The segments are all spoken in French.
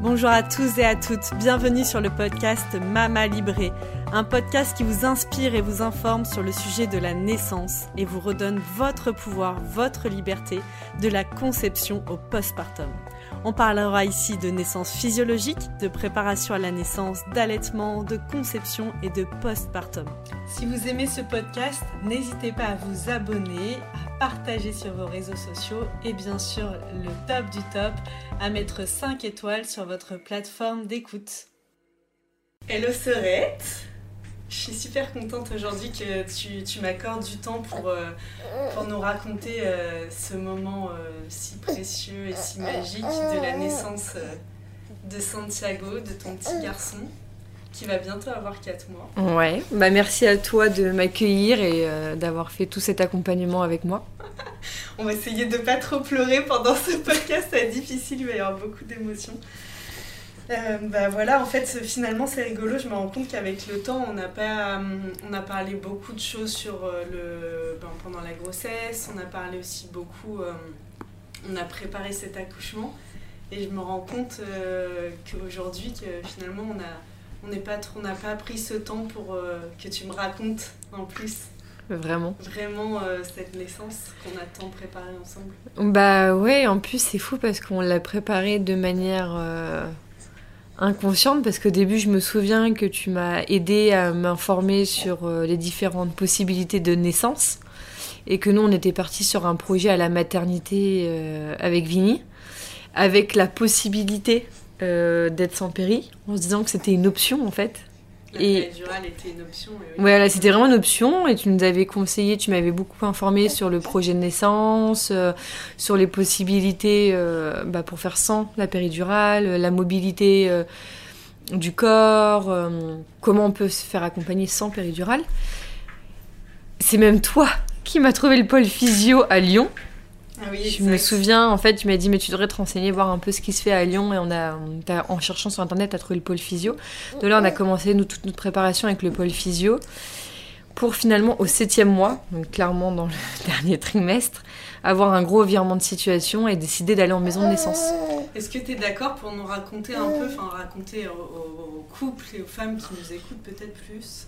Bonjour à tous et à toutes, bienvenue sur le podcast Mama Libré, un podcast qui vous inspire et vous informe sur le sujet de la naissance et vous redonne votre pouvoir, votre liberté, de la conception au postpartum. On parlera ici de naissance physiologique, de préparation à la naissance, d'allaitement, de conception et de postpartum. Si vous aimez ce podcast, n'hésitez pas à vous abonner, partager sur vos réseaux sociaux et bien sûr le top du top, à mettre 5 étoiles sur votre plateforme d'écoute. Hello Serette je suis super contente aujourd'hui que tu, m'accordes du temps pour, euh, pour nous raconter euh, ce moment euh, si précieux et si magique de la naissance de Santiago, de ton petit garçon qui va bientôt avoir 4 mois. Ouais, bah merci à toi de m'accueillir et d'avoir fait tout cet accompagnement avec moi. On va essayer de pas trop pleurer pendant ce podcast, c'est difficile, il va y avoir beaucoup d'émotions. Euh, bah voilà, en fait, finalement, c'est rigolo. Je me rends compte qu'avec le temps, on a, pas, euh, on a parlé beaucoup de choses sur euh, le, ben, pendant la grossesse. On a parlé aussi beaucoup. on a préparé cet accouchement. Et je me rends compte qu'aujourd'hui, que finalement, on a on n'est pas trop, on n'a pas pris ce temps pour que tu me racontes en plus. Vraiment. Vraiment cette naissance qu'on a tant préparée ensemble. Bah ouais, en plus c'est fou parce qu'on l'a préparée de manière inconsciente parce qu'au début je me souviens que tu m'as aidé à m'informer sur euh, les différentes possibilités de naissance et que nous on était partis sur un projet à la maternité euh, avec Vini avec la possibilité euh, d'être sans péri en se disant que c'était une option en fait la et était une option. Voilà, c'était vraiment une option et tu nous avais conseillé, tu m'avais beaucoup informé sur le projet de naissance, euh, sur les possibilités euh, bah, pour faire sans la péridurale, la mobilité euh, du corps, comment on peut se faire accompagner sans péridurale. C'est même toi qui m'as trouvé le pôle physio à Lyon. Ah oui, je me souviens, en fait, tu m'as dit, mais tu devrais te renseigner, voir un peu ce qui se fait à Lyon. Et on a, en cherchant sur Internet, à trouvé le pôle physio. De là, on a commencé nous, toute notre préparation avec le pôle physio. Pour finalement, au septième mois, donc clairement dans le dernier trimestre, avoir un gros virement de situation et décider d'aller en maison de naissance. Est-ce que tu es d'accord pour nous raconter un peu, enfin raconter aux, couples et aux femmes qui nous écoutent peut-être plus,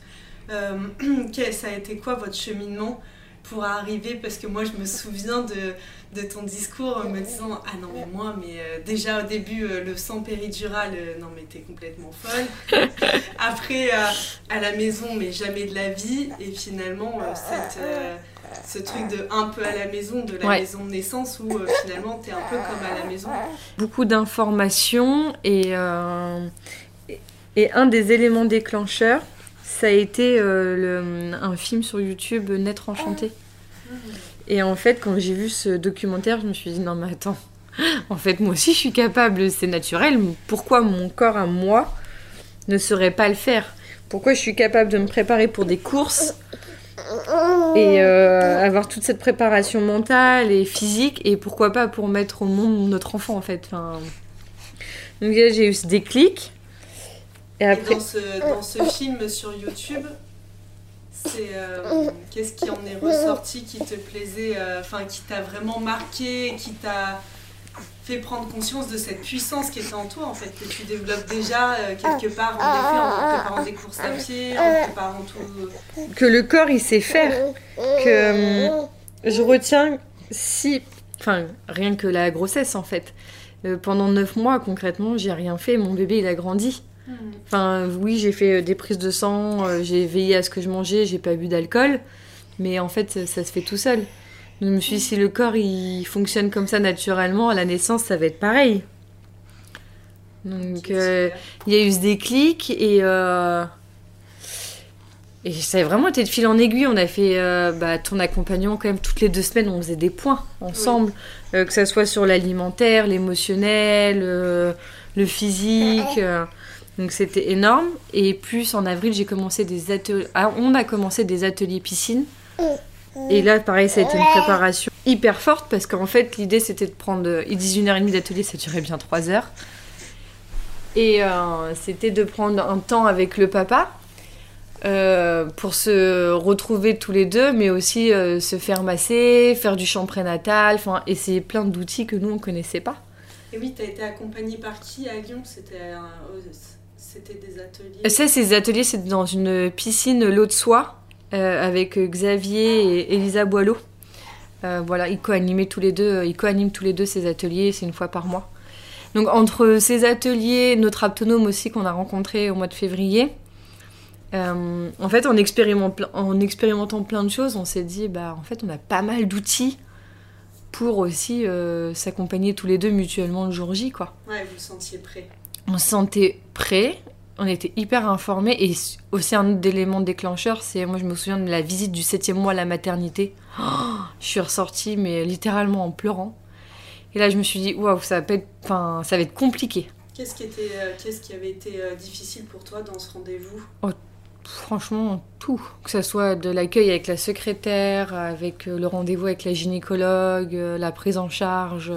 euh, ça a été quoi votre cheminement pour arriver parce que moi je me souviens de, de ton discours en me disant ah non mais moi mais euh, déjà au début euh, le sang péridural euh, non mais t'es complètement folle. Après à la maison mais jamais de la vie. Et finalement cette, ce truc de un peu à la maison de la maison de naissance où finalement t'es un peu comme à la maison. Beaucoup d'informations et et un des éléments déclencheurs ça a été le, un film sur YouTube, Naître enchanté. Et en fait, quand j'ai vu ce documentaire, je me suis dit non mais attends, en fait moi aussi je suis capable, c'est naturel. Pourquoi mon corps à moi ne saurait pas le faire? Pourquoi je suis capable de me préparer pour des courses et euh, avoir toute cette préparation mentale et physique et pourquoi pas pour mettre au monde notre enfant en fait? Enfin, donc j'ai eu ce déclic. Et, après... dans, ce, dans ce film sur YouTube, c'est euh, qu'est-ce qui en est ressorti qui te plaisait, euh, enfin qui t'a vraiment marqué, qui t'a fait prendre conscience de cette puissance qui était en toi en fait, que tu développes déjà euh, quelque part en effet en préparant des courses à pied, en préparant tout. Que le corps il sait faire, que je retiens si, enfin rien que la grossesse en fait. pendant neuf mois concrètement j'ai rien fait, mon bébé il a grandi. Enfin, oui, j'ai fait euh, des prises de sang, euh, j'ai veillé à ce que je mangeais, j'ai pas bu d'alcool, mais en fait, ça, se fait tout seul. Je me suis dit, si le corps il fonctionne comme ça naturellement, à la naissance, ça va être pareil. Donc, euh, il y a eu ce déclic et. Et ça a vraiment été de fil en aiguille. On a fait bah, ton accompagnement quand même toutes les deux semaines. On faisait des points ensemble, que ça soit sur l'alimentaire, l'émotionnel, le physique. Donc c'était énorme. Et plus en avril, j'ai commencé des ateliers. Ah, on a commencé des ateliers piscine. Et là, pareil, ça a été une préparation hyper forte parce qu'en fait, l'idée c'était de prendre. Ils disent une heure et demie d'atelier, ça durait bien trois heures. Et euh, c'était de prendre un temps avec le papa euh, pour se retrouver tous les deux, mais aussi euh, se faire masser, faire du chant prénatal, enfin, essayer plein d'outils que nous on connaissait pas. Et oui, tu as été accompagnée par qui à Lyon? C'était c'était des ateliers Ça, ces ateliers, c'est dans une piscine l'eau de soie avec Xavier et Elisa Boileau. voilà, ils co-animaient tous les deux, ils co-animent tous les deux ces ateliers, c'est une fois par mois. Donc entre ces ateliers, notre aptonome aussi qu'on a rencontré au mois de février, euh, en fait, en, en, expérimentant plein de choses, on s'est dit, bah, en fait, on a pas mal d'outils pour aussi euh, s'accompagner tous les deux mutuellement le jour J, quoi. Ouais, vous vous sentiez prêt. On se sentait prêt, on était hyper informés, et aussi un autre élément déclencheur, c'est, moi je me souviens de la visite du septième mois à la maternité. je suis ressortie, mais littéralement en pleurant. Et là, je me suis dit, waouh, ça, va être, enfin, ça va être compliqué. Qu'est-ce qui, était, euh, qu'est-ce qui avait été difficile pour toi dans ce rendez-vous? Oh, franchement tout. Que ce soit de l'accueil avec la secrétaire, avec euh, le rendez-vous avec la gynécologue, euh, la prise en charge.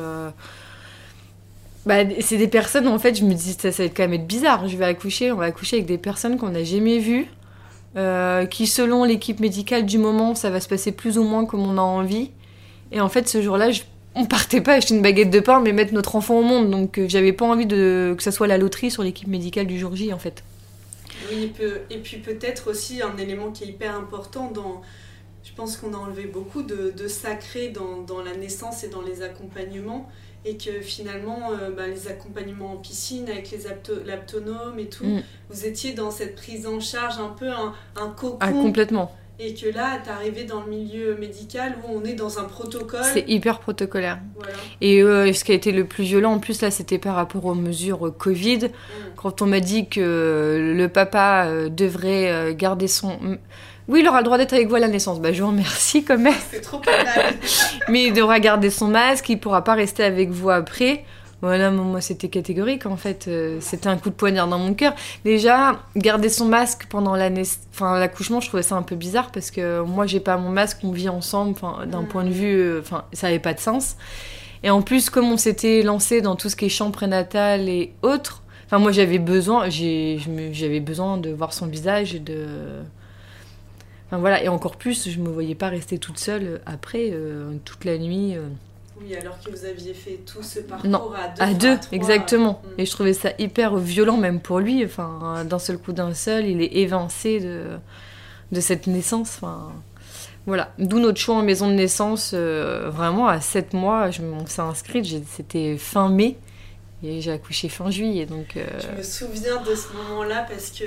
Euh. Bah, c'est des personnes, en fait, je me dis, ça, va quand même être bizarre. Je vais accoucher, on va accoucher avec des personnes qu'on n'a jamais vues, qui, selon l'équipe médicale du moment, ça va se passer plus ou moins comme on a envie. Et en fait, ce jour-là, je, on partait pas acheter une baguette de pain, mais mettre notre enfant au monde. Donc, j'avais pas envie de, que ça soit la loterie sur l'équipe médicale du jour J, en fait. Oui, et puis peut-être aussi un élément qui est hyper important dans... Je pense qu'on a enlevé beaucoup de, sacré dans, la naissance et dans les accompagnements et que finalement, euh, bah, les accompagnements en piscine avec les l'aptonome et tout, mm. vous étiez dans cette prise en charge un peu un, un cocon. Ah, complètement. Et que là, tu arrivé dans le milieu médical où on est dans un protocole. C'est hyper protocolaire. Et euh, ce qui a été le plus violent, en plus, là, c'était par rapport aux mesures Covid. Mm. Quand on m'a dit que le papa euh, devrait euh, garder son. Oui, il aura le droit d'être avec vous à la naissance. Bah, je vous remercie quand même. C'est trop Mais il devra garder son masque, il pourra pas rester avec vous après. Voilà, moi c'était catégorique en fait. Euh, c'était un coup de poignard dans mon cœur. Déjà, garder son masque pendant l'accouchement, je trouvais ça un peu bizarre parce que moi j'ai pas mon masque, on vit ensemble. D'un mm. point de vue, euh, enfin, ça avait pas de sens. Et en plus, comme on s'était lancé dans tout ce qui est champ prénatal et autres, enfin moi j'avais besoin, j'avais besoin de voir son visage et de. Enfin voilà, et encore plus, je me voyais pas rester toute seule après, euh, toute la nuit. Oui, alors que vous aviez fait tout ce parcours à deux. À deux, exactement. Mm. Et je trouvais ça hyper violent même pour lui. Enfin, d'un seul coup d'un seul, il est évincé de, de cette naissance. Enfin, voilà. D'où notre choix en maison de naissance. Euh, vraiment, à 7 mois, je, on s'est inscrite. C'était fin mai. Et j'ai accouché fin juillet, donc... Euh, je me souviens de ce moment-là parce que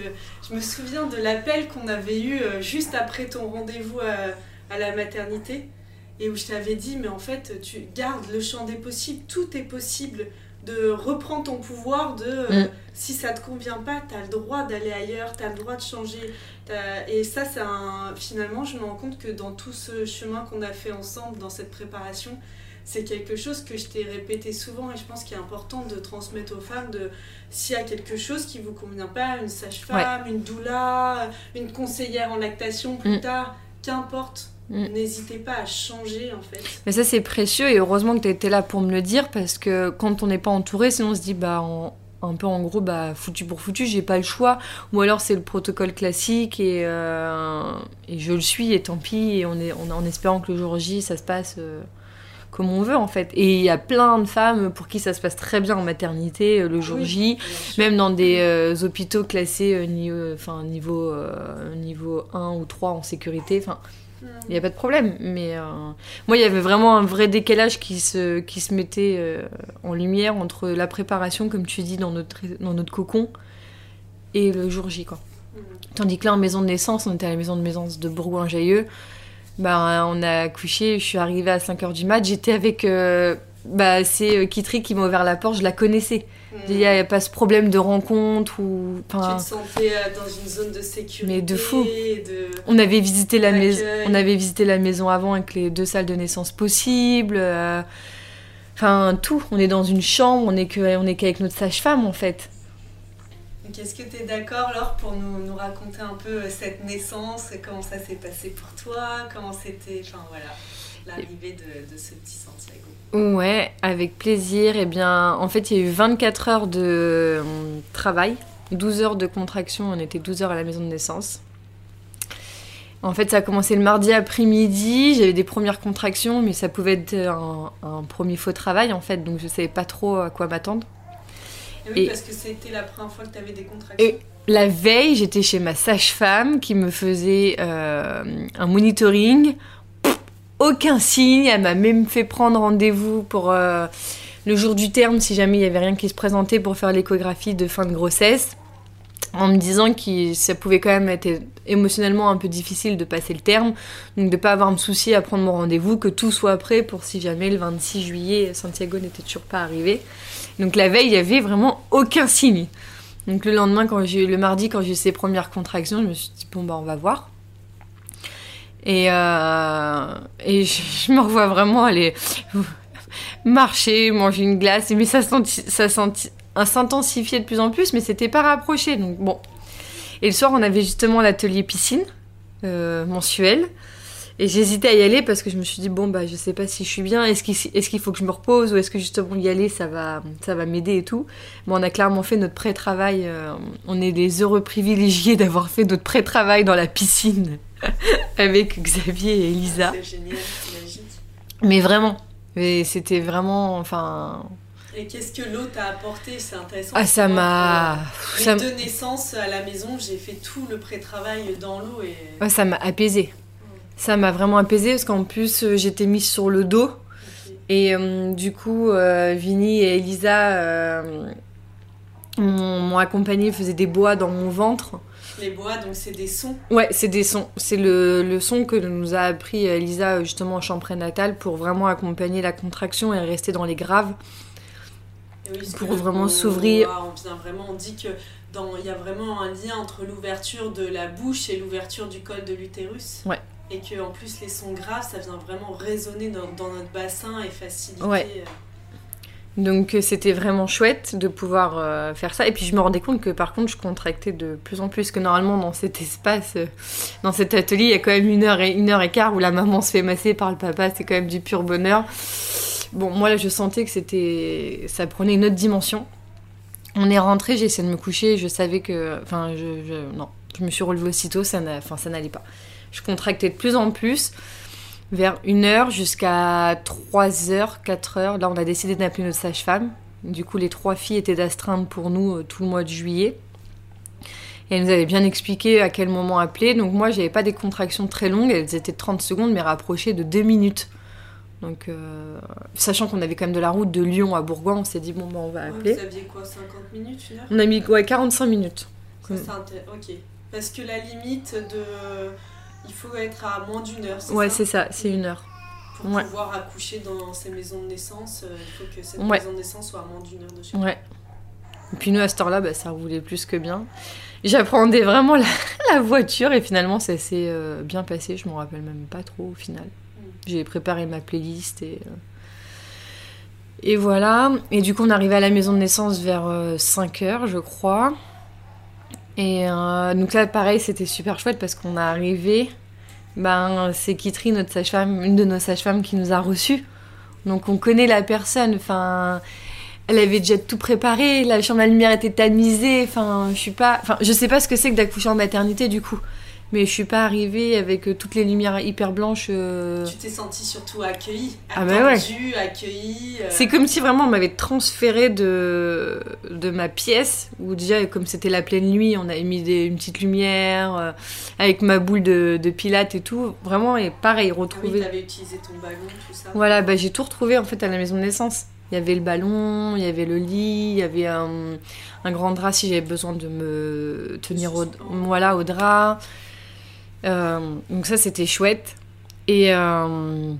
je me souviens de l'appel qu'on avait eu euh, juste après ton rendez-vous à la maternité et où je t'avais dit, mais en fait, tu gardes le champ des possibles, tout est possible de reprendre ton pouvoir de euh, mm. si ça te convient pas, tu as le droit d'aller ailleurs, tu as le droit de changer. Et ça, c'est un... finalement, je me rends compte que dans tout ce chemin qu'on a fait ensemble, dans cette préparation, c'est quelque chose que je t'ai répété souvent et je pense qu'il est important de transmettre aux femmes de s'il y a quelque chose qui vous convient pas, une sage-femme, une doula, une conseillère en lactation plus mm. tard, qu'importe Mm. N'hésitez pas à changer en fait. Mais ça c'est précieux et heureusement que tu étais là pour me le dire parce que quand on n'est pas entouré, sinon on se dit bah un peu en gros bah foutu pour foutu, j'ai pas le choix ou alors c'est le protocole classique et, euh, et je le suis et tant pis et on est on, en espérant que le jour J ça se passe euh, comme on veut en fait. Et il y a plein de femmes pour qui ça se passe très bien en maternité euh, le jour J, même dans des hôpitaux classés niveau, enfin, niveau, niveau 1 ou 3 en sécurité. Enfin, il n'y a pas de problème. Mais euh, moi, il y avait vraiment un vrai décalage qui se, qui se mettait euh, en lumière entre la préparation, comme tu dis, dans notre, dans notre cocon, et le jour J. Quoi. Mm. Tandis que là, en maison de naissance, on était à la maison de naissance de Bourgoin-Jailleux. Bah, on a accouché, je suis arrivée à 5h du mat. J'étais avec. Euh, bah, c'est Kitri qui m'a ouvert la porte, je la connaissais. Il n'y a pas ce problème de rencontre ou. Tu te sentais euh, dans une zone de sécurité. Mais de fou. On avait visité la maison. On avait visité la maison avant avec les deux salles de naissance possibles. Euh, enfin tout. On est dans une chambre. On est que on est qu'avec notre sage-femme en fait. Est-ce que tu es d'accord, Laure, pour nous, raconter un peu euh, cette naissance, comment ça s'est passé pour toi, comment c'était, enfin voilà, l'arrivée de, ce petit Santiago? Ouais, avec plaisir. Eh bien, en fait, il y a eu 24 heures de euh, travail, 12 heures de contraction, on était 12 heures à la maison de naissance. En fait, ça a commencé le mardi après-midi. J'avais des premières contractions, mais ça pouvait être un, premier faux travail en fait, donc je savais pas trop à quoi m'attendre. Et oui, Et- parce que c'était la première fois que tu avais des contractions. Et la veille, j'étais chez ma sage-femme qui me faisait euh, un monitoring. Pff, Aucun signe. Elle m'a même fait prendre rendez-vous pour euh, le jour du terme si jamais il y avait rien qui se présentait pour faire l'échographie de fin de grossesse. En me disant que ça pouvait quand même être émotionnellement un peu difficile de passer le terme, donc de pas avoir me soucier à prendre mon rendez-vous, que tout soit prêt pour si jamais le 26 juillet Santiago n'était toujours pas arrivé. Donc la veille, il y avait vraiment aucun signe. Donc le lendemain, quand j'ai le mardi, quand j'ai eu ces premières contractions, je me suis dit bon bah on va voir. Et, euh, et je, je me revois vraiment aller marcher, manger une glace, mais ça, senti, ça senti, s'intensifiait de plus en plus, mais c'était pas rapproché. Donc bon. Et le soir, on avait justement l'atelier piscine euh, mensuel. Et j'hésitais à y aller parce que je me suis dit, bon, bah, je sais pas si je suis bien, est-ce qu'il est faut que je me repose ou est-ce que justement y aller, ça va, ça va m'aider et tout. Bon, on a clairement fait notre pré-travail, euh, on est des heureux privilégiés d'avoir fait notre pré-travail dans la piscine avec Xavier et Elisa. C'est génial, magique. Mais vraiment, c'était vraiment, enfin... Et qu'est-ce que l'eau t'a apporté? C'est intéressant. Ah, ça m'a... ça Les m- deux naissances à la maison, j'ai fait tout le pré-travail dans l'eau et. ouais, ça m'a apaisé. Ça m'a vraiment apaisé parce qu'en plus, euh, j'étais mise sur le dos. Et euh, du coup, euh, Vinny et Elisa euh, m'ont m'ont accompagné, faisaient des bois dans mon ventre. Les bois, donc c'est des sons. Ouais, c'est des sons. C'est le, le son que nous a appris Elisa justement en chambre prénatale pour vraiment accompagner la contraction et rester dans les graves. Oui, Pour vraiment s'ouvrir. On vient vraiment, on dit que dans, il y a vraiment un lien entre l'ouverture de la bouche et l'ouverture du col de l'utérus. Ouais. Et que en plus les sons graves, ça vient vraiment résonner dans, dans notre bassin et faciliter. Ouais. euh, Donc euh, c'était vraiment chouette de pouvoir euh, faire ça. Et puis je me rendais compte que par contre je contractais de plus en plus. Que normalement dans cet espace, euh, dans cet atelier, il y a quand même une heure et une heure et quart où la maman se fait masser par le papa. C'est quand même du pur bonheur. Bon, moi là je sentais que c'était, ça prenait une autre dimension. On est rentré, j'ai essayé de me coucher. Je savais que, enfin, je, non, je me suis relevée aussitôt. Ça, enfin, ça n'allait pas. Je contractais de plus en plus vers 1 heure jusqu'à 3 heures, 4 heures. Là, on a décidé d'appeler notre sage-femme. Du coup, les trois filles étaient d'astreinte pour nous euh, tout le mois de juillet. Et elle nous avait bien expliqué à quel moment appeler. Donc moi, j'avais pas des contractions très longues. Elles étaient de 30 secondes, mais rapprochées de 2 minutes. Donc, euh, sachant qu'on avait quand même de la route de Lyon à Bourgoin, on s'est dit, bon, bah, on va appeler. vous aviez quoi 50 minutes, une heure On a mis ouais, 45 minutes. Ça, Ok. Parce que la limite de. Il faut être à moins d'une heure, c'est Ouais, ça c'est ça, c'est une heure. Pour ouais. pouvoir accoucher dans ces maisons de naissance, euh, il faut que cette Ouais. maison de naissance soit à moins d'une heure de chez. Ouais. Et puis nous, à cette heure-là, bah, ça roulait plus que bien. J'appréhendais vraiment la, la voiture et finalement, ça s'est euh, bien passé. Je m'en rappelle même pas trop au final. J'ai préparé ma playlist et. euh, Et voilà. Et du coup, on arrivait à la maison de naissance vers 5 heures, je crois. Et euh, donc là, pareil, c'était super chouette parce qu'on est arrivé. Ben, c'est Kitri, notre sage-femme, une de nos sages-femmes qui nous a reçus. Donc on connaît la personne. Enfin, elle avait déjà tout préparé. La chambre à lumière était tamisée. Enfin, je suis pas. Enfin, je sais pas ce que c'est que d'accoucher en maternité du coup. Mais je suis pas arrivée avec euh, toutes les lumières hyper blanches. euh, Tu t'es sentie surtout accueillie, Ah bah ouais. attendue, accueillie. euh, C'est comme si vraiment on m'avait transféré de, de ma pièce, où déjà, comme c'était la pleine nuit, on avait mis des, une petite lumière, euh, avec ma boule de, de pilates et tout. Vraiment, et pareil, Ah oui, retrouver. t'avais utilisé ton ballon, tout ça. voilà, bah, j'ai tout retrouvé en fait à la maison de naissance. Il y avait le ballon, il y avait le lit, il y avait un, un grand drap si j'avais besoin de me tenir au, voilà, au drap. Euh, donc ça, c'était chouette. Et euh,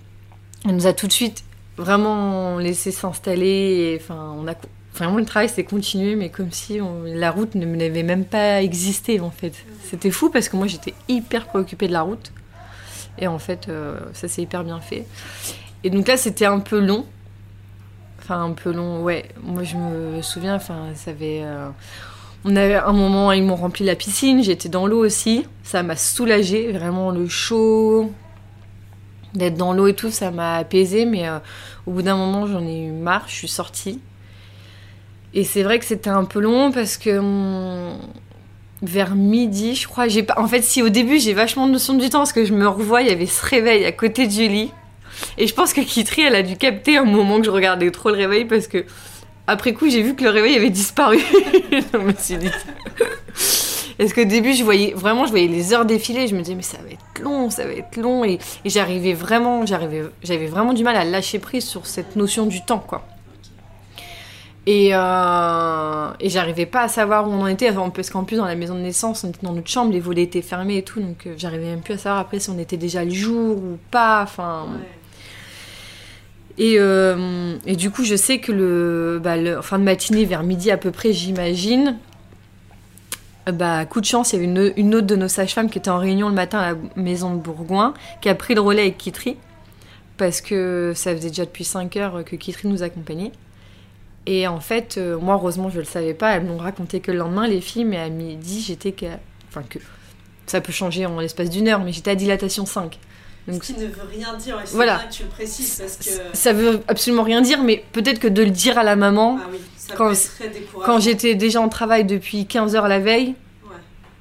elle nous a tout de suite vraiment laissé s'installer. Enfin, on a vraiment le travail s'est continué, mais comme si la route ne n'avait même pas existé en fait. C'était fou parce que moi j'étais hyper préoccupée de la route. Et en fait, euh, ça s'est hyper bien fait. Et donc là, c'était un peu long. Enfin, un peu long, ouais. Moi, je me souviens, enfin, ça avait. On avait un moment, ils m'ont rempli la piscine, j'étais dans l'eau aussi. Ça m'a soulagée, vraiment le chaud. D'être dans l'eau et tout, ça m'a apaisé, mais euh, au bout d'un moment, j'en ai eu marre, je suis sortie. Et c'est vrai que c'était un peu long parce que. hum, vers midi, je crois. J'ai pas... En fait, si au début j'ai vachement de notion du temps, parce que je me revois, il y avait ce réveil à côté de Julie. Et je pense que Kitri, elle a dû capter un moment que je regardais trop le réveil, parce que après coup, j'ai vu que le réveil avait disparu. je me suis dit. Parce qu'au début, je voyais vraiment, je voyais les heures défiler. Je me disais, mais ça va être long, ça va être long. Et, j'arrivais vraiment, j'arrivais, j'avais vraiment du mal à lâcher prise sur cette notion du temps, quoi. Et, euh, et j'arrivais pas à savoir où on en était, enfin, parce qu'en plus dans la maison de naissance, on était dans notre chambre, les volets étaient fermés et tout, donc euh, j'arrivais même plus à savoir après si on était déjà le jour ou pas, enfin... Et, euh, et, du coup, je sais que le, bah, fin de matinée, vers midi à peu près, j'imagine, bah, coup de chance, il y avait une, autre de nos sages-femmes qui était en réunion le matin à la maison de Bourgoin, qui a pris le relais avec Kitri, parce que ça faisait déjà depuis 5 heures que Kitri nous accompagnait. Et en fait, euh, moi, heureusement, je le savais pas. Elles m'ont raconté que le lendemain, les filles, mais à midi, j'étais que. Enfin, que. Ça peut changer en l'espace d'une heure, mais j'étais à dilatation 5. Donc, Ce qui ne veut rien dire, et c'est voilà. bien que tu le précises parce que. Ça veut absolument rien dire, mais peut-être que de le dire à la maman, Ah oui, ça Quand- j'étais déjà en travail depuis 15 heures la veille, Ouais.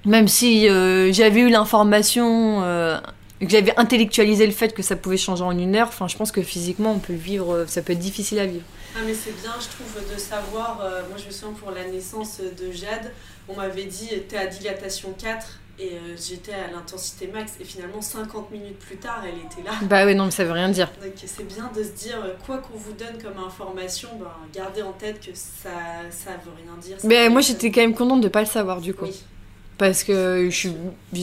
même si euh, j'avais eu l'information, euh, que j'avais intellectualisé le fait que ça pouvait changer en une heure, enfin, je pense que physiquement, on peut le vivre, euh, ça peut être difficile à vivre. Ah mais c'est bien, je trouve, de savoir. euh, moi, je me souviens pour la naissance de Jade, on m'avait dit t'es à dilatation 4 et euh, j'étais à l'intensité max et finalement 50 minutes plus tard, elle était là. Bah ouais, non, mais ça veut rien dire. Donc c'est bien de se dire, euh, quoi qu'on vous donne comme information, ben, gardez en tête que ça ça veut rien dire. ça Mais moi, j'étais quand même contente de pas le savoir, du coup. Oui. Parce que je suis.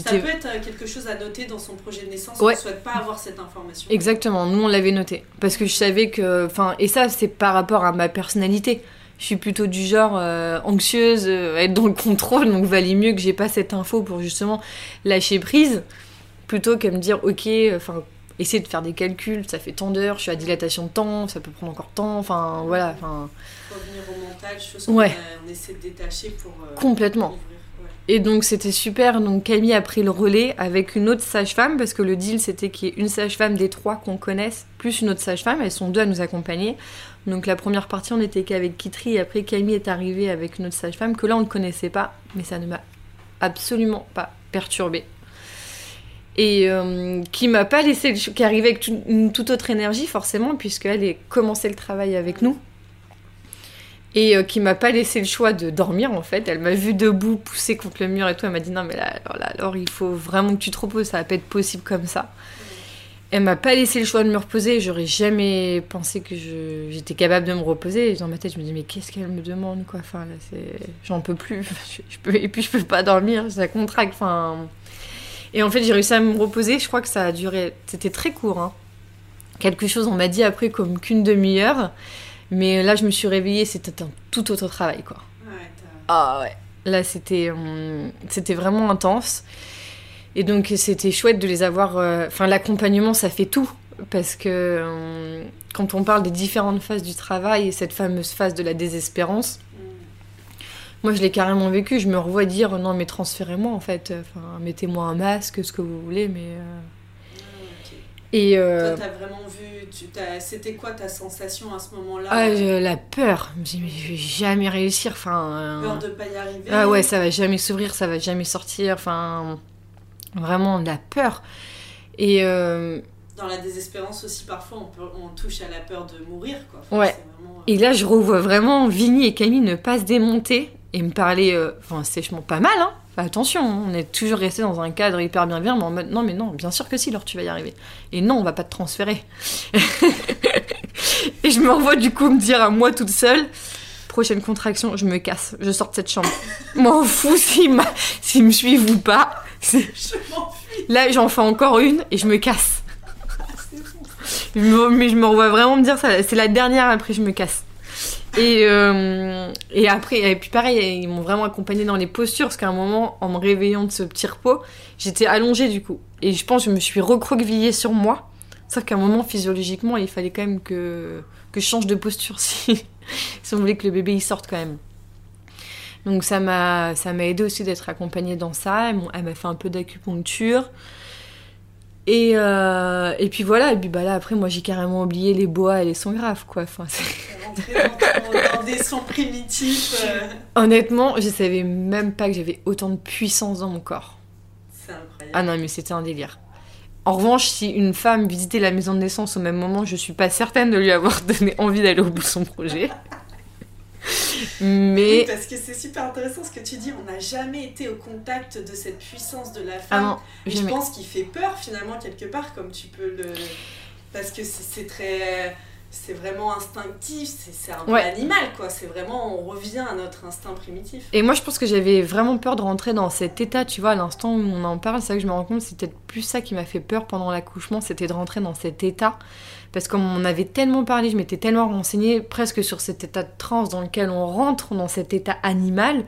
Ça peut être euh, quelque chose à noter dans son projet de naissance. Ouais. On ne souhaite pas avoir cette information. Exactement, nous on l'avait noté. Parce que je savais que. Enfin, et ça, c'est par rapport à ma personnalité. Je suis plutôt du genre euh, anxieuse, euh, être dans le contrôle, donc valait mieux que j'ai pas cette info pour justement lâcher prise, plutôt que me dire, ok, enfin, essayer de faire des calculs, ça fait tant d'heures, je suis à dilatation de temps, ça peut prendre encore tant, enfin, voilà, enfin, Revenir au mental, chose Ouais. qu'on essaie de détacher pour. euh, complètement. ouvrir, ouais. Et donc c'était super. Donc Camille a pris le relais avec une autre sage-femme parce que le deal c'était qu'il y ait une sage-femme des trois qu'on connaisse plus une autre sage-femme. Elles sont deux à nous accompagner. Donc la première partie on était qu'avec Kitri et après Camille est arrivée avec une autre sage-femme que là on ne connaissait pas, mais ça ne m'a absolument pas perturbée. Et euh, qui m'a pas laissé, qui arrivait avec toute autre énergie forcément puisqu'elle a commencé le travail avec nous et euh, qui m'a pas laissé le choix de dormir en fait. Elle m'a vu debout, poussée contre le mur et tout. Elle m'a dit non mais là alors, là, il faut vraiment que tu te reposes, ça va pas être possible comme ça. Elle m'a pas laissé le choix de me reposer. J'aurais jamais pensé que j'étais capable de me reposer. Et dans ma tête, je me dis mais qu'est-ce qu'elle me demande quoi? Enfin là c'est, j'en peux plus. Je, je peux et puis je peux pas dormir, ça contracte. Enfin et en fait j'ai réussi à me reposer. Je crois que ça a duré, c'était très court. Hein. Quelque chose on m'a dit après comme qu'une demi-heure. Mais là, je me suis réveillée, c'était un tout autre travail, quoi. Ouais, Ah ouais. Là, c'était hum, c'était vraiment intense. Et donc, c'était chouette de les avoir. euh, Enfin, l'accompagnement, ça fait tout. Parce que hum, quand on parle des différentes phases du travail et cette fameuse phase de la désespérance, moi, je l'ai carrément vécu. Je me revois dire non, mais transférez-moi, en fait. Enfin, mettez-moi un masque, ce que vous voulez, mais. euh, Ah. Et. euh, Toi, t'as vraiment vu. tu- t'as- C'était quoi ta sensation à ce moment-là? Ah, la peur. Je me dis, mais je vais jamais réussir. Enfin. euh, Peur de pas y arriver? Ah ouais, ça va jamais s'ouvrir, ça va jamais sortir. Enfin, vraiment de la peur. Et euh, Dans la désespérance aussi, parfois, on, peut, on touche à la peur de mourir, quoi. Enfin, Ouais. vraiment, euh, Et là, je revois vraiment Vinny et Camille ne pas se démonter et me parler, euh, enfin, sèchement pas mal, hein. Enfin, attention, hein, on est toujours resté dans un cadre hyper bienveillant, mais en mode, non, mais non, bien sûr que si, Laure, tu vas y arriver. Et non, on va pas te transférer. et je me revois du coup me dire à moi toute seule, prochaine contraction, je me casse, je sors de cette chambre. M'en fous s'ils m'a- s'ils me suivent ou pas. Je m'enfuis. Là, j'en fais encore une et je me casse. Mais je me revois vraiment me dire ça. C'est la dernière, après je me casse. Et, euh, et après, et puis pareil, ils m'ont vraiment accompagnée dans les postures parce qu'à un moment, en me réveillant de ce petit repos, j'étais allongée du coup. Et je pense que je me suis recroquevillée sur moi. Sauf qu'à un moment, physiologiquement, il fallait quand même que, que je change de posture si, si on voulait que le bébé il sorte quand même. Donc ça m'a ça m'a aidé aussi d'être accompagnée dans ça. Elle, m'a fait un peu d'acupuncture. Et, euh, et puis voilà, et puis bah là après moi j'ai carrément oublié les bois et les sons graves quoi. Enfin, dans, des sons primitifs. euh. Honnêtement, je savais même pas que j'avais autant de puissance dans mon corps. C'est incroyable. Ah non, mais c'était un délire. En revanche, si une femme visitait la maison de naissance au même moment, je suis pas certaine de lui avoir donné envie d'aller au bout de son projet. Oui, Mais. parce que c'est super intéressant ce que tu dis. On n'a jamais été au contact de cette puissance de la Ah femme. non, Et je pense qu'il fait peur finalement quelque part, comme tu peux le. Parce que c'est très. C'est vraiment instinctif, c'est un Ouais. peu animal quoi. C'est vraiment. On revient à notre instinct primitif. Et moi, je pense que j'avais vraiment peur de rentrer dans cet état, tu vois, à l'instant où on en parle, c'est vrai que je me rends compte, c'est peut-être plus ça qui m'a fait peur pendant l'accouchement, c'était de rentrer dans cet état. Parce qu'on avait tellement parlé, je m'étais tellement renseignée presque sur cet état de transe dans lequel on rentre dans cet état animal,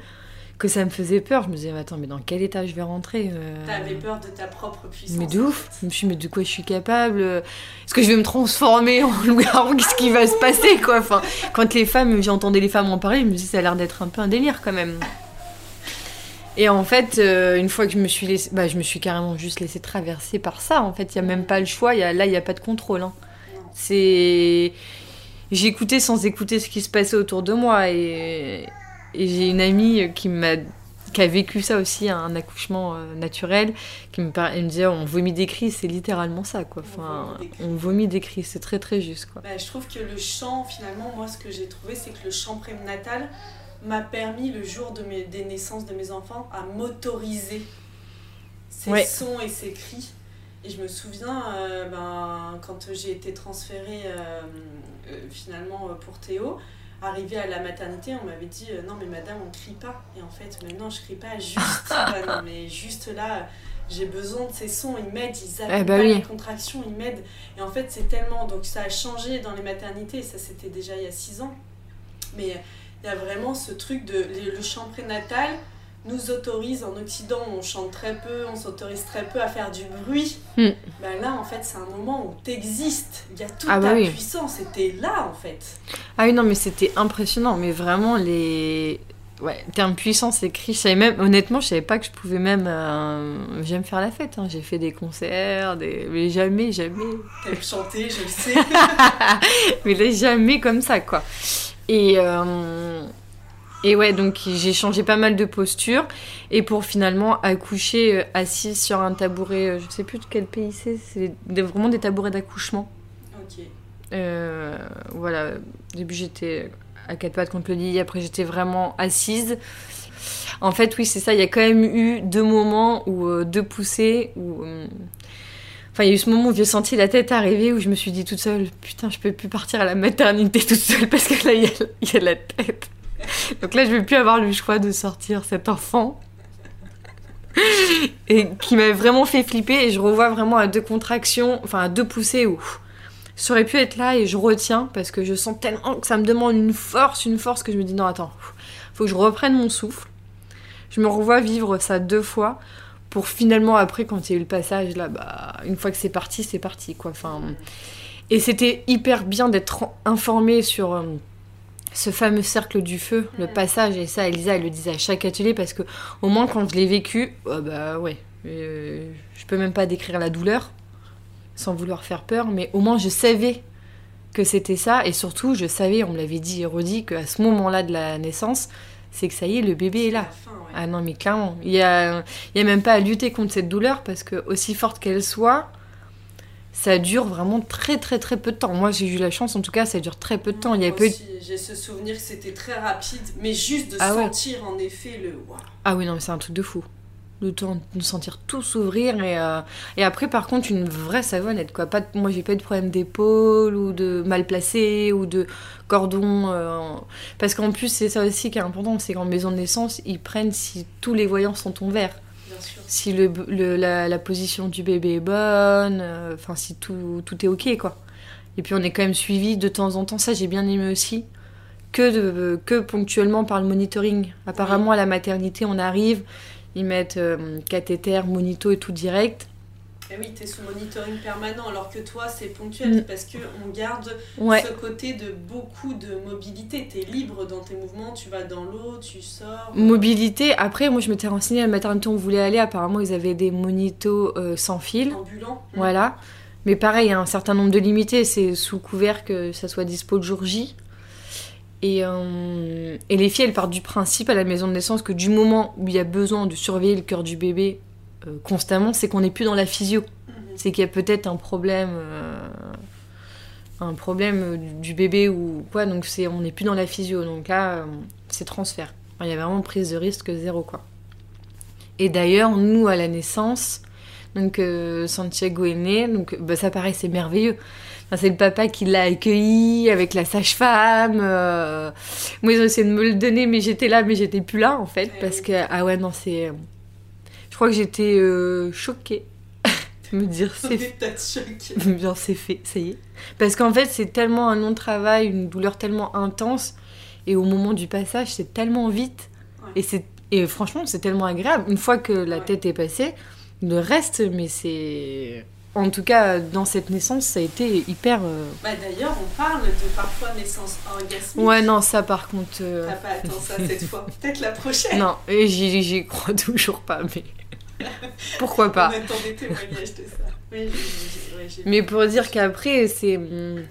que ça me faisait peur. Je me disais, attends, mais dans quel état je vais rentrer euh? T'avais peur de ta propre puissance. Mais de ouf Je me suis dit, mais de quoi je suis capable? Est-ce que je vais me transformer en loup-garou? Qu'est-ce qui va se passer, quoi? Enfin, Quand les femmes, j'entendais les femmes en parler, je me disais, ça a l'air d'être un peu un délire, quand même. Et en fait, euh, une fois que je me suis laissée, bah, je me suis carrément juste laissée traverser par ça. En fait, il y a même pas le choix. Y a, là, il y a pas de contrôle. hein. C'est, j'écoutais sans écouter ce qui se passait autour de moi. Et, et j'ai une amie qui m'a, qui a vécu ça aussi, un accouchement euh, naturel, qui me, par- me disait, on vomit des cris, c'est littéralement ça, quoi. On Enfin, vomit des cris. on vomit des cris, c'est très très juste, quoi. Bah, je trouve que le chant, finalement, moi, ce que j'ai trouvé, c'est que le chant prénatal m'a permis, le jour de mes, des naissances de mes enfants, à m'autoriser ces Ouais. sons et ces cris. Et je me souviens, euh, ben, quand j'ai été transférée euh, euh, finalement pour Théo, arrivée à la maternité, on m'avait dit non mais madame on crie pas. Et en fait, mais non je crie pas, juste, bah, non, mais juste là, j'ai besoin de ces sons, ils m'aident, ils accompagnent Eh bah oui. les contractions, ils m'aident. Et en fait, c'est tellement. Donc, ça a changé dans les maternités, ça c'était déjà il y a 6 ans. Mais il y a vraiment ce truc de. Le chant prénatal nous autorise, en Occident, on chante très peu, on s'autorise très peu à faire du bruit. Hmm. Ben là, en fait, c'est un moment où t'existes. Il y a toute Ah bah ta oui. puissance et t'es là, en fait. Ah oui, non, mais c'était impressionnant. Mais vraiment, les. Ouais, termes puissance et cris, je savais même, honnêtement, je savais pas que je pouvais même. euh, J'aime faire la fête. hein. J'ai fait des concerts, des... mais jamais, jamais. T'aimes chanter, je le sais. mais là, jamais comme ça, quoi. Et. euh, Et ouais, donc j'ai changé pas mal de postures. Et pour finalement accoucher euh, assise sur un tabouret, euh, je sais plus de quel pays c'est, c'est des- vraiment des tabourets d'accouchement. ok. Euh, voilà, au début j'étais à quatre pattes contre le lit, après j'étais vraiment assise. En fait, oui, c'est ça, il y a quand même eu deux moments où euh, deux poussées où. euh, Enfin, il y a eu ce moment où j'ai senti la tête arriver, où je me suis dit toute seule, putain, je peux plus partir à la maternité toute seule parce que là, il y a, il y a la tête. Donc là, je vais plus avoir le choix de sortir cet enfant. Et qui m'a vraiment fait flipper, et je revois vraiment à deux contractions, enfin à deux poussées où ça aurait pu être là et je retiens parce que je sens tellement que ça me demande une force, une force que je me dis non, attends, faut que je reprenne mon souffle. Je me revois vivre ça deux fois pour finalement après quand il y a eu le passage là bah une fois que c'est parti c'est parti quoi enfin et c'était hyper bien d'être informée sur euh, ce fameux cercle du feu le passage et ça Elisa elle le disait à chaque atelier parce que au moins quand je l'ai vécu euh, bah ouais euh, je peux même pas décrire la douleur sans vouloir faire peur mais au moins je savais que c'était ça et surtout je savais on me l'avait dit et redit qu'à ce moment là de la naissance c'est que ça y est le bébé est là la fin, ouais. ah non, mais clairement, il y a, y a même pas à lutter contre cette douleur parce que aussi forte qu'elle soit, ça dure vraiment très très très peu de temps. Moi, j'ai eu la chance, en tout cas, ça dure très peu de temps. Il y a peu. J'ai ce souvenir que c'était très rapide, mais juste de Ah ouais. sentir en effet le. Ah oui, non, mais c'est un truc de fou. Temps de sentir tout s'ouvrir et, euh, et après, par contre, une vraie savonnette quoi. Pas de- moi, j'ai pas eu de problème d'épaule ou de mal placé ou de cordon. euh, parce qu'en plus, c'est ça aussi qui est important, c'est qu'en maison de naissance, ils prennent si tous les voyants sont en vert. Si le, le- la, la position du bébé est bonne, euh, enfin si tout, tout est ok quoi. Et puis on est quand même suivi de temps en temps, ça j'ai bien aimé aussi, que, de, que ponctuellement par le monitoring. Apparemment à la maternité on arrive, ils mettent euh, cathéter, monito et tout direct. Et oui, t'es sous monitoring permanent, alors que toi, c'est ponctuel, Mm. parce que on garde Ouais, ce côté de beaucoup de mobilité. T'es libre dans tes mouvements, tu vas dans l'eau, tu sors. mobilité. Après moi je m'étais renseignée à la maternité où on voulait aller, apparemment ils avaient des monitos euh, sans fil. Ambulant. Mm. Voilà. Mais pareil, il y a un certain nombre de limités. C'est sous couvert que ça soit dispo le jour J. Et, euh, et les filles, elles partent du principe à la maison de naissance que du moment où il y a besoin de surveiller le cœur du bébé constamment, c'est qu'on n'est plus dans la physio. C'est qu'il y a peut-être un problème, euh, un problème du bébé ou quoi. Donc c'est, on n'est plus dans la physio. Donc là, euh, c'est transfert. Il y a vraiment prise de risque zéro quoi. Et d'ailleurs, nous à la naissance, donc euh, Santiago est né, donc bah, ça paraît c'est merveilleux. Enfin, c'est le papa qui l'a accueilli avec la sage-femme. euh, Moi, ils ont essayé de me le donner, mais j'étais là, mais j'étais plus là en fait, Eh parce que ah ouais non c'est, crois que j'étais euh, choquée de me dire c'est fait. Bien c'est fait, ça y est. Parce qu'en fait c'est tellement un long travail, une douleur tellement intense, et au moment du passage c'est tellement vite, Ouais. et c'est et franchement c'est tellement agréable. Une fois que la Ouais. tête est passée, le reste, mais c'est en tout cas dans cette naissance ça a été hyper. euh, Bah d'ailleurs, on parle de parfois naissance orgasmique. Ouais non ça par contre. euh, T'as pas attendu ça cette fois. Peut-être la prochaine. Non, et j'y j'y crois toujours pas, mais pourquoi pas. On attend des témoignages de ça. Oui, j'ai- j'ai- ouais, j'ai- Mais pour dire qu'après, c'est. hum,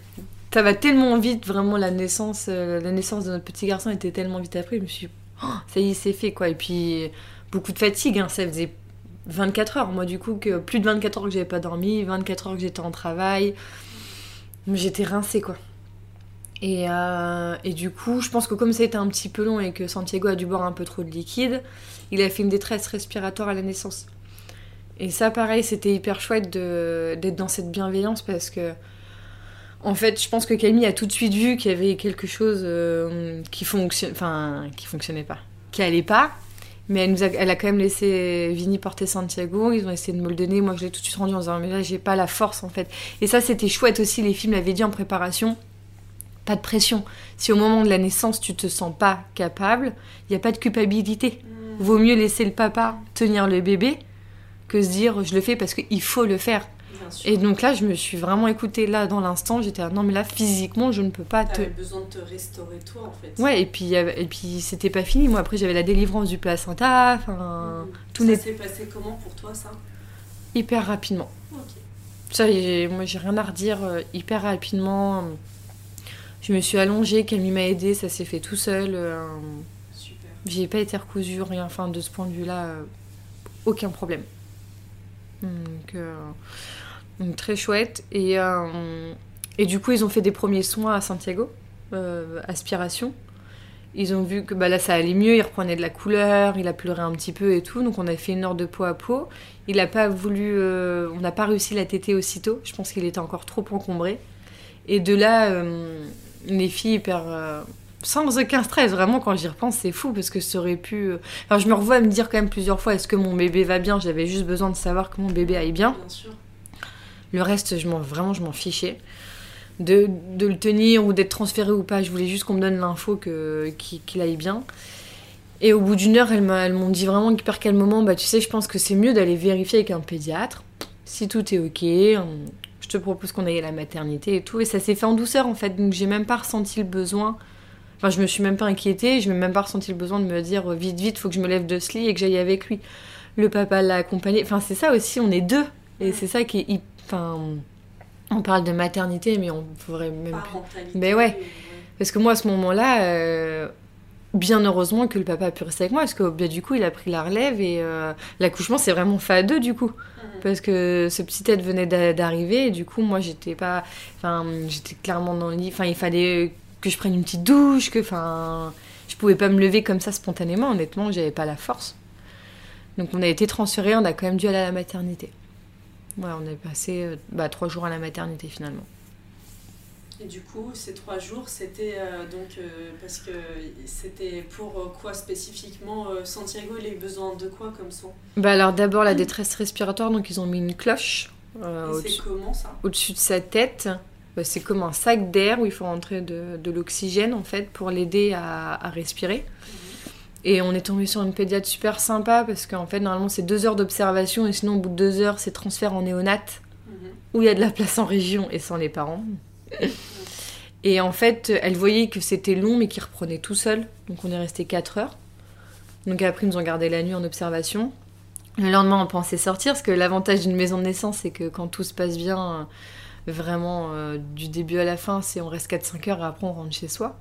Ça va tellement vite, vraiment, la naissance, euh, la naissance de notre petit garçon était tellement vite après. Je me suis dit, Oh, ça y est, c'est fait, quoi. Et puis, beaucoup de fatigue, hein, ça faisait 24 heures. Moi, du coup, que plus de 24 heures que j'avais pas dormi, 24 heures que j'étais en travail. J'étais rincée, quoi. Et, euh, et du coup, je pense que comme ça a été un petit peu long et que Santiago a dû boire un peu trop de liquide, il a fait une détresse respiratoire à la naissance. Et ça, pareil, c'était hyper chouette d'être dans cette bienveillance parce que, en fait, je pense que Camille a tout de suite vu qu'il y avait quelque chose euh, qui enfin, qui fonctionnait pas, qui allait pas. Mais elle, nous a, elle a quand même laissé Vini porter Santiago. Ils ont essayé de me le donner. Moi, je l'ai tout de suite rendu en disant, mais là, j'ai pas la force, en fait. Et ça, c'était chouette aussi. Les films l'avaient dit en préparation. Pas de pression. Si au moment de la naissance, tu te sens pas capable, il n'y a pas de culpabilité. Vaut mieux laisser le papa tenir le bébé que se dire je le fais parce qu'il faut le faire. Et donc là, je me suis vraiment écoutée. Là, dans l'instant, j'étais ah non, mais là, physiquement, je ne peux pas te. T'avais besoin de te restaurer toi en fait. Ouais, et puis, et puis c'était pas fini. Moi, après, j'avais la délivrance du placenta. Enfin, Mmh. tout ça s'est passé comment pour toi ça? Hyper rapidement. Ok. Ça, moi, j'ai rien à redire. euh, hyper rapidement. Je me suis allongée, Camille m'a aidée, ça s'est fait tout seul. J'ai pas été recousue, rien. Enfin, de ce point de vue-là, euh, aucun problème. Donc, euh, donc, très chouette. Et, euh, et du coup, ils ont fait des premiers soins à Santiago, aspiration. Ils ont vu que bah, là, ça allait mieux, il reprenait de la couleur, il a pleuré un petit peu et tout. Donc, on a fait une heure de peau à peau. Il a pas voulu. on n'a pas réussi la tétée aussitôt. Je pense qu'il était encore trop encombré. Et de là, les filles hyper. Sans aucun stress, vraiment, quand j'y repense, c'est fou parce que ça aurait pu. euh, Enfin, je me revois à me dire quand même plusieurs fois est-ce que mon bébé va bien? J'avais juste besoin de savoir que mon bébé aille bien. Bien sûr. Le reste, je m'en, vraiment, je m'en fichais. De, de le tenir ou d'être transféré ou pas, je voulais juste qu'on me donne l'info que, qu'il, aille bien. Et au bout d'une heure, elles, m'a- elles m'ont dit vraiment hyper calmement bah, Tu sais, je pense que c'est mieux d'aller vérifier avec un pédiatre. Si tout est ok, je te propose qu'on aille à la maternité et tout. Et ça s'est fait en douceur en fait, donc j'ai même pas ressenti le besoin. Enfin, je me suis même pas inquiétée, je n'ai même pas ressenti le besoin de me dire euh, vite, vite, faut que je me lève de ce lit et que j'aille avec lui. Le papa l'a accompagné. Enfin, c'est ça aussi, on est deux. Et c'est ça qui est. Enfin, on parle de maternité, mais on pourrait même plus. Mais ouais. Parce que moi, à ce moment-là, euh, bien heureusement que le papa a pu rester avec moi, parce que bah, du coup, il a pris la relève et euh, l'accouchement s'est vraiment fait à deux, du coup. Mhm. Parce que ce petit être venait d'a- d'arriver et du coup, moi, j'étais pas. Enfin, j'étais clairement dans le lit. Enfin, il fallait que je prenne une petite douche, que. Enfin, je pouvais pas me lever comme ça spontanément, honnêtement, j'avais pas la force. Donc, on a été transférés, on a quand même dû aller à la maternité. Ouais, on est passé euh, bah, trois jours à la maternité finalement. Et du coup, ces trois jours, c'était euh, donc euh, parce que c'était pour euh, quoi spécifiquement Santiago, il a eu besoin de quoi comme soin Bah alors d'abord la détresse respiratoire, donc ils ont mis une cloche Et au-dessus c'est comment ça? au-dessus de sa tête. Bah, c'est comme un sac d'air où il faut rentrer de, de l'oxygène en fait pour l'aider à, à respirer. Et on est tombé sur une pédiatre super sympa parce qu'en fait normalement c'est deux heures d'observation et sinon au bout de deux heures c'est transfert en néonate où il y a de la place en région et sans les parents. Et en fait, elle voyait que c'était long mais qu'il reprenait tout seul. Donc on est resté 4 heures. Donc après, ils nous ont gardé la nuit en observation. Le lendemain, on pensait sortir parce que l'avantage d'une maison de naissance, c'est que quand tout se passe bien, euh, vraiment euh, du début à la fin, c'est on reste 4-5 heures et après on rentre chez soi.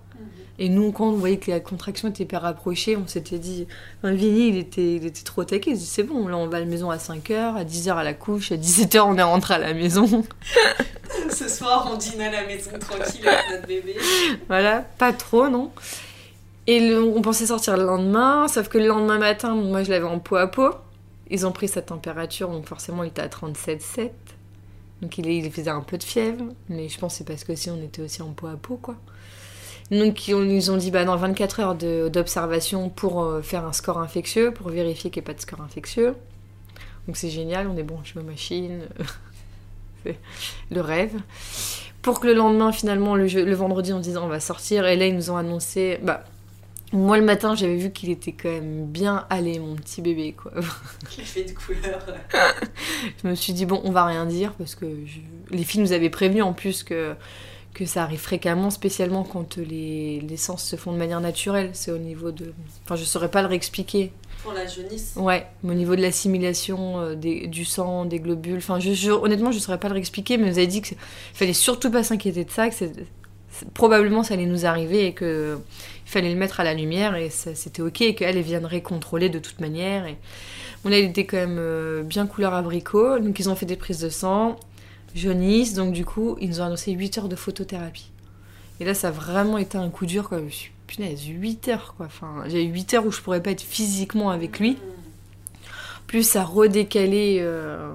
Et nous, quand on voyait que la contraction était hyper rapprochée, on s'était dit. Enfin, Vini, il était, il était trop taqué. Il se dit c'est bon, là, on va à la maison à 5h, à 10h à la couche, à 17h, on est rentré à la maison. Ce soir, on dîne à la maison tranquille avec notre bébé. voilà, pas trop, non Et le- on pensait sortir le lendemain, sauf que le lendemain matin, moi, je l'avais en peau à peau. Ils ont pris sa température, donc forcément, il était à 37,7. Donc il, faisait un peu de fièvre, mais je pense que c'est parce que si on était aussi en peau à peau, quoi. Donc ils ils ont dit bah, dans 24 heures d'observation pour euh, faire un score infectieux, pour vérifier qu'il n'y ait pas de score infectieux. Donc c'est génial, on est bon chez nos machines. c'est le rêve. Pour que le lendemain, finalement, le, vendredi, en disant on va sortir, et là ils nous ont annoncé. Bah, moi le matin, j'avais vu qu'il était quand même bien allé, mon petit bébé, quoi. L'effet de couleur. Je me suis dit, bon, on va rien dire parce que je- les filles nous avaient prévenu en plus que, que ça arrive fréquemment, spécialement quand les, les sens se font de manière naturelle. C'est au niveau de. Enfin, je saurais pas le réexpliquer. Pour la jaunisse. Ouais, mais au niveau de l'assimilation euh, des- du sang, des globules. Enfin, je, je- honnêtement, je saurais pas le réexpliquer, mais nous avait dit qu'il fallait surtout pas s'inquiéter de ça, que c'est- probablement ça allait nous arriver et que il fallait le mettre à la lumière et c'était ok et qu'elle elle viendrait contrôler de toute manière. Et... Bon, là, il était quand même euh, bien couleur abricot, donc ils ont fait des prises de sang, jaunisse, donc du coup, ils nous ont annoncé 8 heures de photothérapie. Et là, ça a vraiment été un coup dur, quoi. Je suis punaise, 8 heures, quoi. Enfin, j'ai 8 heures où je pourrais pas être physiquement avec lui. Plus ça redécalait euh,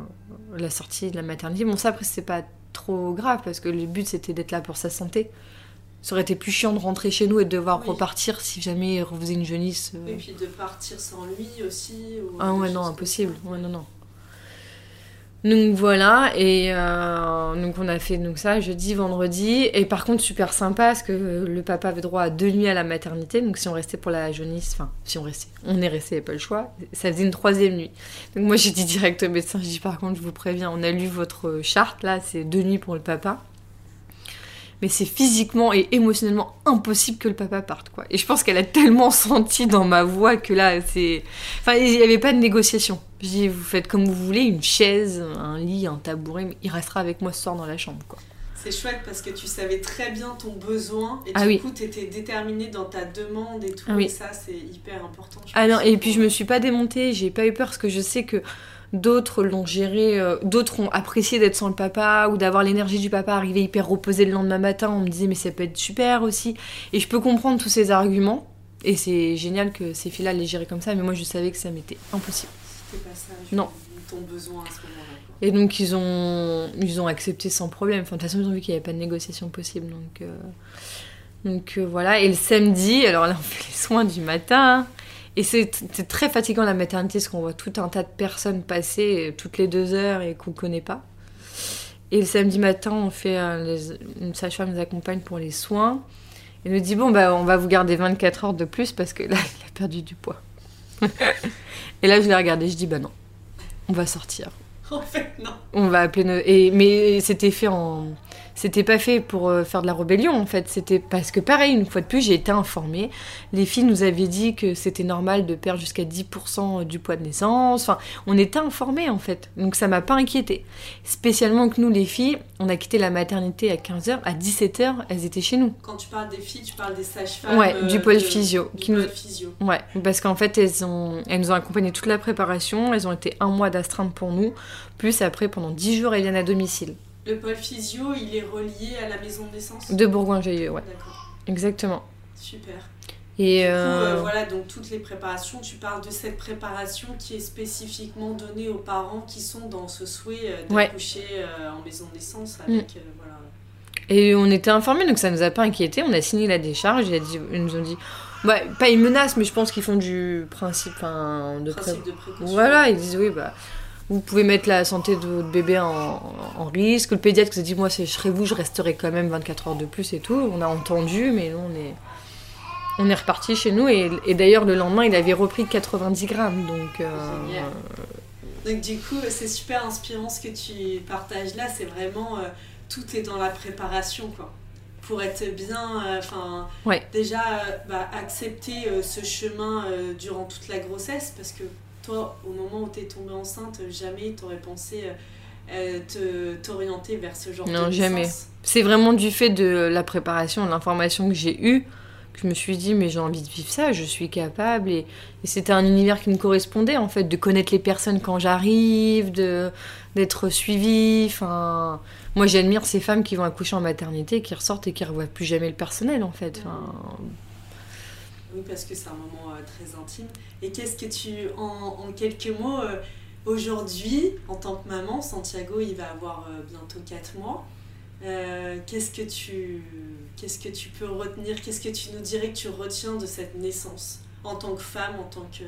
la sortie de la maternité. Bon, ça, après, c'est pas trop grave parce que le but c'était d'être là pour sa santé. Ça aurait été plus chiant de rentrer chez nous et de devoir Oui. repartir si jamais il refaisait une jaunisse. euh. Et puis de partir sans lui aussi. ou Ah ouais, non, impossible. Ouais, non, non. Donc voilà, et euh, donc on a fait donc ça jeudi, vendredi, et par contre super sympa parce que le papa avait droit à deux nuits à la maternité, donc si on restait pour la jaunisse, enfin si on restait, on est resté, il n'y a pas le choix, ça faisait une troisième nuit. Donc moi j'ai dit direct au médecin, je dis par contre je vous préviens, on a lu votre charte là, c'est deux nuits pour le papa, mais c'est physiquement et émotionnellement impossible que le papa parte quoi. Et je pense qu'elle a tellement senti dans ma voix que là c'est, enfin il n'y avait pas de négociation. Je dis vous faites comme vous voulez, une chaise, un lit, un tabouret, mais il restera avec moi ce soir dans la chambre quoi. C'est chouette parce que tu savais très bien ton besoin et Ah du oui. coup tu étais déterminée dans ta demande et tout. Ah oui. Et ça, c'est hyper important. je Ah pense, non, et puis je me suis pas démontée, j'ai pas eu peur parce que je sais que d'autres l'ont géré, euh, d'autres ont apprécié d'être sans le papa ou d'avoir l'énergie du papa arriver hyper reposé le lendemain matin. On me disait mais ça peut être super aussi. Et je peux comprendre tous ces arguments. Et c'est génial que ces filles-là les géraient comme ça, mais moi je savais que ça m'était impossible. Pas ça. Non. Ton besoin à ce moment-là. Et donc ils ont, ils ont accepté sans problème. Enfin, de toute façon, ils ont vu qu'il n'y avait pas de négociation possible. Donc, euh, donc euh, voilà. Et le samedi, alors là, on fait les soins du matin. Et c'est très fatigant la maternité parce qu'on voit tout un tas de personnes passer euh, toutes les deux heures et qu'on ne connaît pas. Et le samedi matin, on fait euh, les- une sage-femme nous accompagne pour les soins. Et nous dit bon bah on va vous garder 24 heures de plus parce que là il a perdu du poids. et là je l'ai regardé, je dis bah non, on va sortir. En fait, non. On va appeler nos... et mais c'était fait en c'était pas fait pour euh, faire de la rébellion en fait, c'était parce que pareil une fois de plus, j'ai été informée, les filles nous avaient dit que c'était normal de perdre jusqu'à 10% du poids de naissance. Enfin, on était informés en fait. Donc ça m'a pas inquiété. Spécialement que nous les filles, on a quitté la maternité à 15h, à 17h, elles étaient chez nous. Quand tu parles des filles, tu parles des sages-femmes. Ouais, euh, du pôle de- physio, Du qui nous- physio. Ouais, parce qu'en fait, elles, ont, elles nous ont accompagné toute la préparation. Elles ont été un mois d'astreinte pour nous. Plus après, pendant 10 jours, elles viennent à domicile. Le pôle physio, il est relié à la maison de naissance De Bourgoin-Jallieu, ouais. D'accord, Exactement. super. Et Du coup, euh, euh, voilà, donc toutes les préparations, tu parles de cette préparation qui est spécifiquement donnée aux parents qui sont dans ce souhait euh, Ouais. d'accoucher euh, en maison de naissance avec, voilà, et on était informés, donc ça nous a pas inquiété. On a signé la décharge. Dit- ils nous ont dit, ouais, pas une menace, mais je pense qu'ils font du principe enfin, de pré- de précaution. Voilà, ils disent oui, bah, vous pouvez mettre la santé de votre bébé en, en risque. Le pédiatre nous a dit, moi, je serais vous, je resterai quand même 24 heures de plus et tout. On a entendu, mais nous, on est, on est reparti chez nous. Et, et d'ailleurs, le lendemain, il avait repris 90 grammes. Donc, euh, Génial. Donc du coup, c'est super inspirant ce que tu partages là. C'est vraiment euh, tout est dans la préparation, quoi. Pour être bien, euh, enfin, Ouais. déjà euh, bah, accepter euh, ce chemin euh, durant toute la grossesse, parce que toi, au moment où tu es tombée enceinte, jamais tu aurais pensé euh, euh, te t'orienter vers ce genre Non, de jamais. naissance. c'est vraiment du fait de la préparation, de l'information que j'ai eue je me suis dit, mais j'ai envie de vivre ça, je suis capable. Et, et c'était un univers qui me correspondait, en fait, de connaître les personnes quand j'arrive, de d'être suivie. Enfin, moi, j'admire ces femmes qui vont accoucher en maternité, qui ressortent et qui ne revoient plus jamais le personnel, en fait. Enfin, Oui, parce que c'est un moment euh, très intime. Et qu'est-ce que tu, en, quelques mots, euh, aujourd'hui, en tant que maman, Santiago, il va avoir euh, bientôt 4 mois. Qu'est-ce que tu qu'est-ce que tu peux retenir? Qu'est-ce que tu nous dirais que tu retiens de cette naissance? En tant que femme, en tant que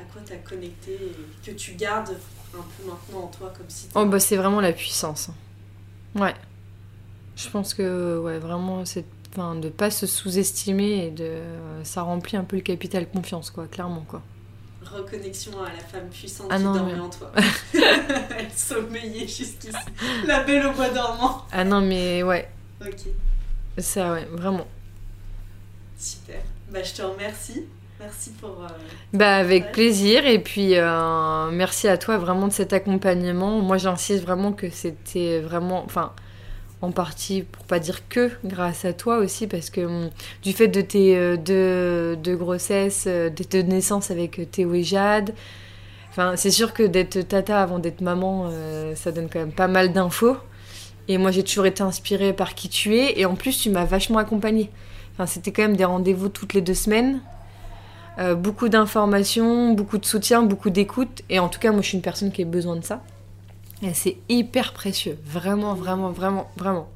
à quoi tu as connecté et que tu gardes un peu maintenant en toi comme si Oh bah c'est vraiment la puissance. Ouais. Je pense que ouais vraiment c'est enfin, de pas se sous-estimer et de ça remplit un peu le capital confiance quoi, clairement quoi. reconnexion à la femme puissante Ah qui non, dormait mais- en toi. Elle sommeillait jusqu'ici. La belle au bois dormant. Ah non mais ouais, Ok, ça ouais, vraiment. super. Bah je te remercie. Merci pour. euh, Bah avec Ouais. plaisir et puis euh, merci à toi vraiment de cet accompagnement. Moi j'insiste vraiment que c'était vraiment, enfin en partie pour pas dire que grâce à toi aussi parce que hum, du fait de tes euh, deux, deux grossesses, euh, de tes naissances avec euh, Théo et Jade, enfin c'est sûr que d'être tata avant d'être maman, euh, ça donne quand même pas mal d'infos. Et moi j'ai toujours été inspirée par qui tu es et en plus tu m'as vachement accompagnée. Enfin c'était quand même des rendez-vous toutes les deux semaines. Euh, beaucoup d'informations, beaucoup de soutien, beaucoup d'écoute. Et en tout cas, moi, je suis une personne qui a besoin de ça. C'est hyper précieux, vraiment, vraiment, vraiment, vraiment.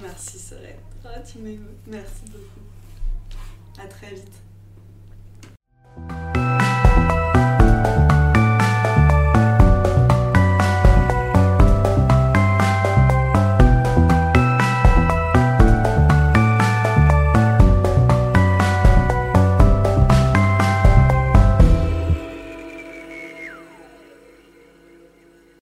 Merci Sorel. Oh, tu. Merci beaucoup. À très vite.